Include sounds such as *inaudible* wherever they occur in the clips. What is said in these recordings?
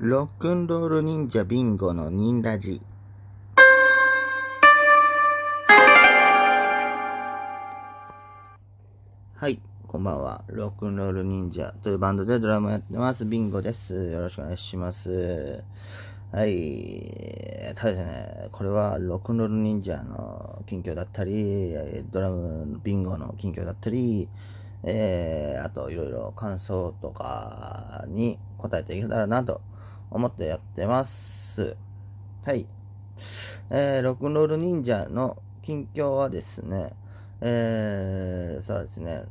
ロックンロール忍者ビンゴの忍ラジ。はい、こんばんは。ロックンロール忍者というバンドでドラムやってます。ビンゴです。よろしくお願いします。はい。ただですね、これはロックンロール忍者の近況だったり、ドラムビンゴの近況だったり、えー、あといろいろ感想とかに答えていけたらなと思ってやってます。はい。えー、ロックンロール忍者の近況はですね、えー、そうですね、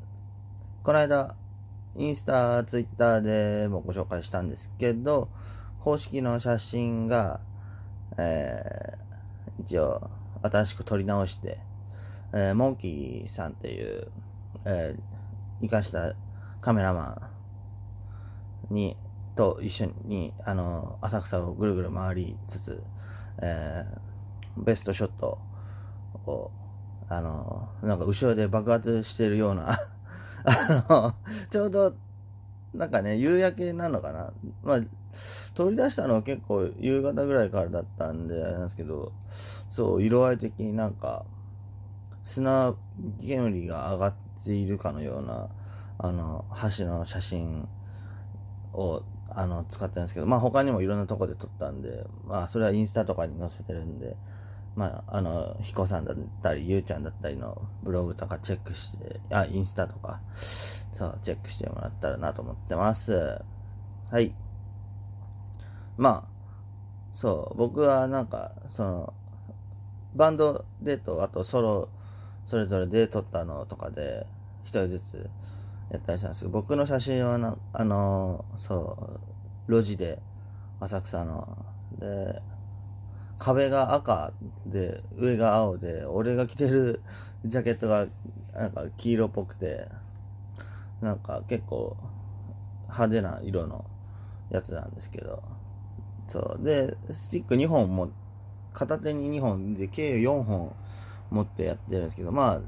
この間、インスタ、ツイッターでもご紹介したんですけど、公式の写真が、えー、一応、新しく撮り直して、えー、モンキーさんっていう、えー、生かしたカメラマンに、と一緒に、あの、浅草をぐるぐる回りつつ、えー、ベストショットを、あの、なんか後ろで爆発してるような *laughs* あの、ちょうど、なんかね、夕焼けなのかな。まあ、取り出したのは結構夕方ぐらいからだったんで、あれなんですけど、そう、色合い的になんか、砂煙が上がっているかのような、あの、橋の写真を、あの、使ってるんですけど、まあ他にもいろんなとこで撮ったんで、まあそれはインスタとかに載せてるんで、まあ、あの、ヒコさんだったり、ゆうちゃんだったりのブログとかチェックして、あ、インスタとか、そう、チェックしてもらったらなと思ってます。はい。まあ、そう、僕はなんか、その、バンドでと、あとソロ、それぞれで撮ったのとかで、一人ずつやったりしたんですけど、僕の写真はな、あの、そう、路地で、浅草の、で、壁が赤で、上が青で、俺が着てる *laughs* ジャケットが、なんか黄色っぽくて、なんか結構派手な色のやつなんですけど、そう。で、スティック2本も、片手に2本で、計4本持ってやってるんですけど、まあ、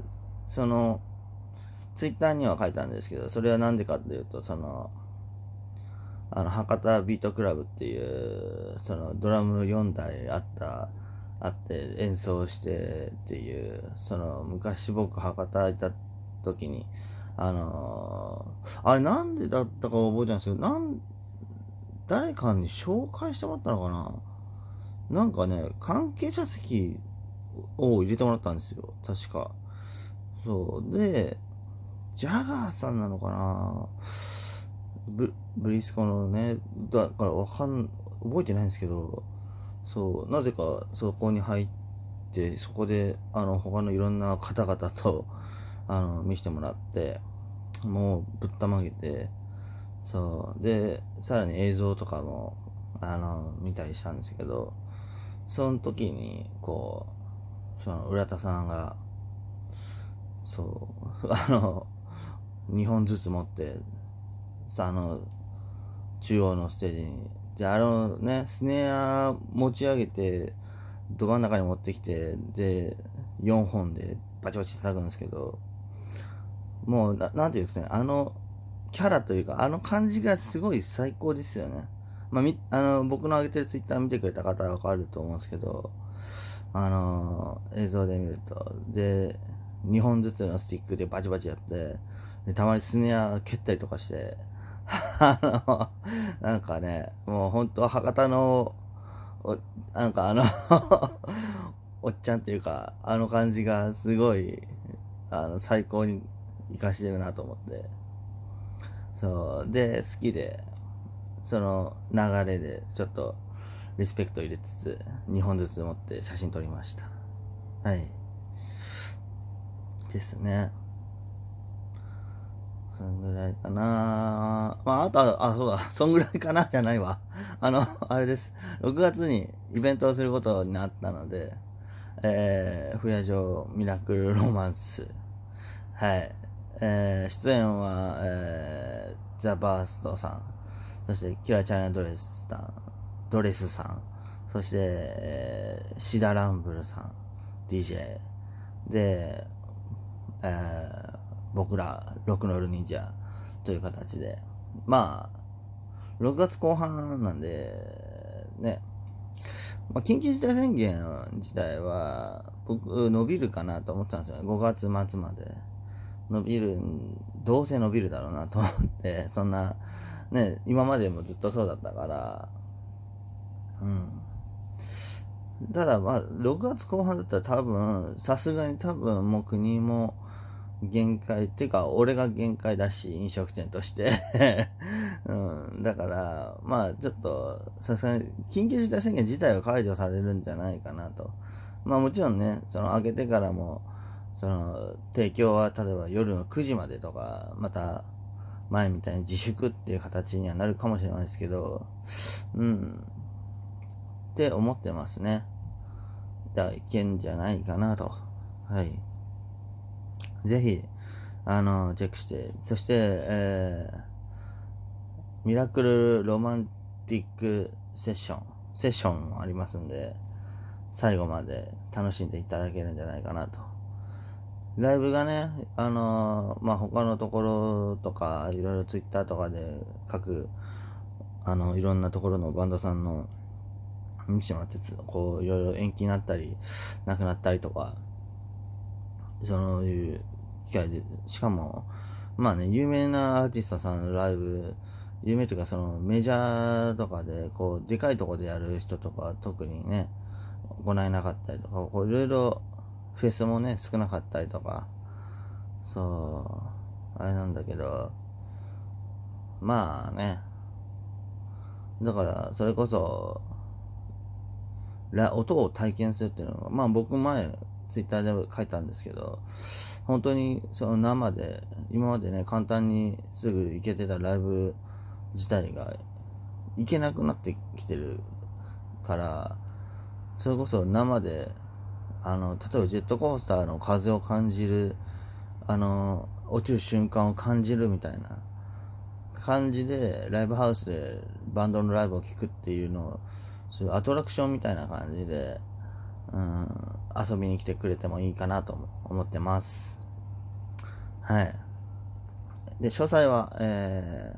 その、ツイッターには書いたんですけど、それはなんでかっていうと、その、あの、博多ビートクラブっていう、そのドラム4台あった、あって演奏してっていう、その昔僕博多いた時に、あのーあれなんでだったか覚えてないんですけど、なん、誰かに紹介してもらったのかな？なんかね、関係者席を入れてもらったんですよ。確か。そう。で、ジャガーさんなのかな？ブブリスコのね、だからわかん、覚えてないんですけど、そう、なぜかそこに入って、そこで、あの、他のいろんな方々と、あの、見せてもらって、もうぶったまげて、そう、で、さらに映像とかも、あの、見たりしたんですけど、その時に、こう、その、浦田さんが、そう、*laughs* あの、2本ずつ持って、さ、あの、中央のステージに、で、あのね、スネア持ち上げて、ど真ん中に持ってきて、で、4本でバチバチ叩くんですけど、もう、なんていうんですかね、あの、キャラというか、あの感じがすごい最高ですよね。まあ、み、あの、僕の上げてるツイッター見てくれた方はわかると思うんですけど、あの、映像で見ると、で、2本ずつのスティックでバチバチやって、で、たまにスネア蹴ったりとかして、*laughs* あの、なんかね、もう本当は博多の、おなんかあの、*laughs* おっちゃんっていうか、あの感じがすごい、あの、最高に活かしてるなと思って。そう。で、好きで、その流れで、ちょっと、リスペクト入れつつ、2本ずつ持って写真撮りました。はい。ですね。そんぐらいかなまあ、あとは、あ、そうだ、そんぐらいかなじゃないわ。あの、あれです。6月にイベントをすることになったので、えー、不夜城ミラクルロマンス。はい。えー、出演は、えー、ザ・バーストさん。そして、キラチャイナドレスさん。ドレスさん。そして、えー、シダ・ランブルさん。DJ。で、えー僕ら、ロックノール忍者という形で、まあ、6月後半なんで、ね、まあ、緊急事態宣言自体は、僕、伸びるかなと思ったんですよね。5月末まで。伸びる、どうせ伸びるだろうなと思って、*laughs* そんな、ね、今までもずっとそうだったから、うん。ただまあ、6月後半だったら多分、さすがに多分もう国も限界っていうか、俺が限界だし、飲食店として *laughs* うん。だから、まあちょっと、さすがに緊急事態宣言自体は解除されるんじゃないかなと。まあもちろんね、その開けてからも、その提供は例えば夜の9時までとか、また前みたいに自粛っていう形にはなるかもしれないですけど、うん。って思ってますね。だいけんじゃないかなと。はい。ぜひ、あの、チェックして、そして、えー、ミラクルロマンティックセッション、セッションもありますんで、最後まで楽しんでいただけるんじゃないかなと。ライブがね、あのまあ、他のところとか、いろいろツイッターとかで各、あの、いろんなところのバンドさんの見せてもらって、こう、いろいろ延期になったり、なくなったりとか、そういう機会で、しかも、まあね、有名なアーティストさんのライブ、有名というかそのメジャーとかで、こう、でかいとこでやる人とか特にね、行えなかったりとか、こういろいろフェスもね、少なかったりとか、そう、あれなんだけど、まあね、だから、それこそ、音を体験するっていうのが、まあ僕前、ツイッターで書いたんですけど、本当にその生で、今までね、簡単にすぐ行けてたライブ自体が行けなくなってきてるから、それこそ生で、あの、例えばジェットコースターの風を感じる、あの、落ちる瞬間を感じるみたいな感じで、ライブハウスでバンドのライブを聴くっていうのを、そういうアトラクションみたいな感じで、うん、遊びに来てくれてもいいかなと思ってます。はい。で、詳細は、え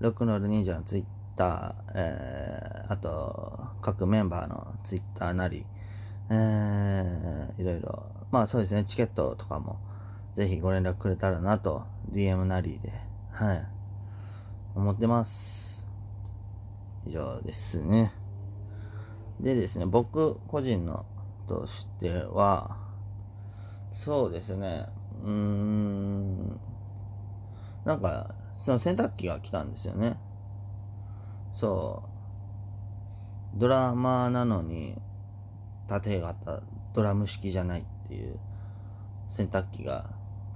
ー、ロックノール忍者のツイッター、えー、あと、各メンバーのツイッターなり、えー、いろいろ、まあそうですね、チケットとかも、ぜひご連絡くれたらなと、DM なりで、はい、思ってます。以上ですね。でですね、僕個人のとしては、そうですね、うーん、なんか、その洗濯機が来たんですよね。そう。ドラマなのに、縦型ドラム式じゃないっていう洗濯機が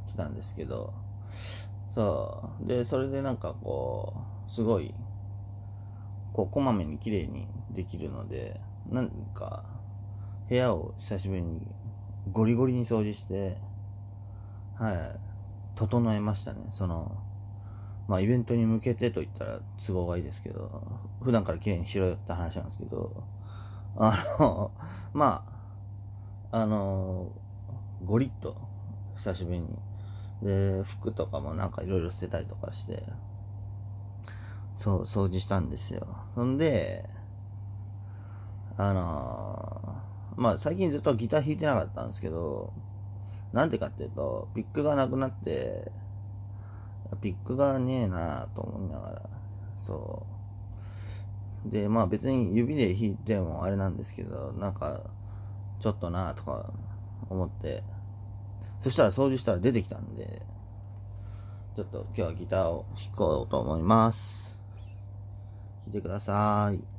来たんですけど、そう。で、それでなんかこう、すごい、こう、こまめに綺麗にできるので、なんか、部屋を久しぶりにゴリゴリに掃除して、はい、整えましたね。その、まあイベントに向けてと言ったら都合がいいですけど、普段から綺麗にしろよって話なんですけど、あの、*laughs* まあ、あの、ゴリッと久しぶりに。で、服とかもなんかいろいろ捨てたりとかして、そう、掃除したんですよ。ほんで、あのまあ最近ずっとギター弾いてなかったんですけど、なんでかっていうと、ピックがなくなって、ピックがねえなと思いながら、そう。で、まあ別に指で弾いてもあれなんですけど、なんか、ちょっとなとか思って、そしたら掃除したら出てきたんで、ちょっと今日はギターを弾こうと思います。弾いてください。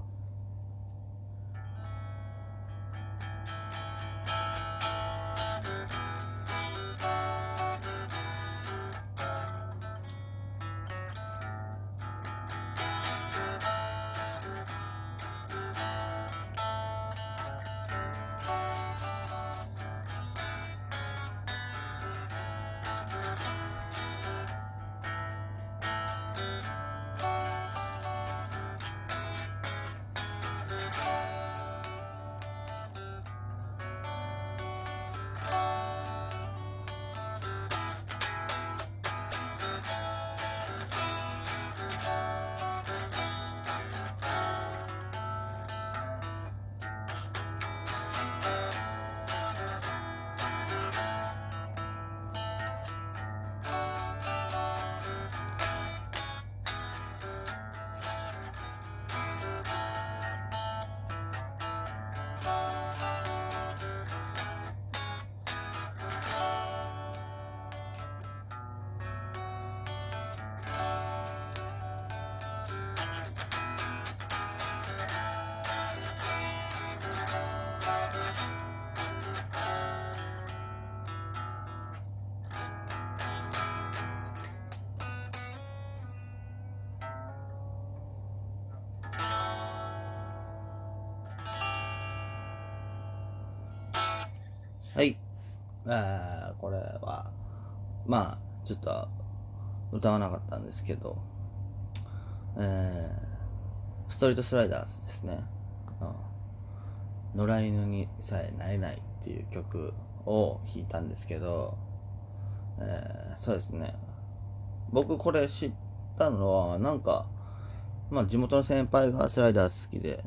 はい。あーこれは、まあ、ちょっと、歌わなかったんですけど、えー、ストリートスライダースですね。うん、野良犬にさえなれないっていう曲を弾いたんですけど、えー、そうですね。僕これ知ったのは、なんか、まあ地元の先輩がスライダース好きで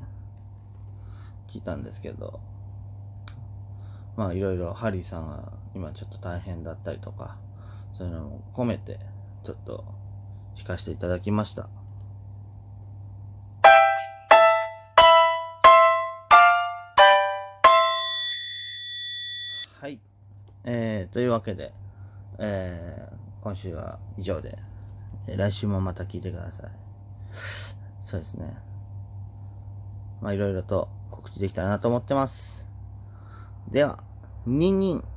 聞いたんですけど、まあいろいろハリーさんが今ちょっと大変だったりとか、そういうのも込めて、ちょっと弾かせていただきました。はい。えー、というわけで、えー、今週は以上で、えー来週もまた聞いてください。そうですね。まあいろいろと告知できたらなと思ってます。では、ニンニン。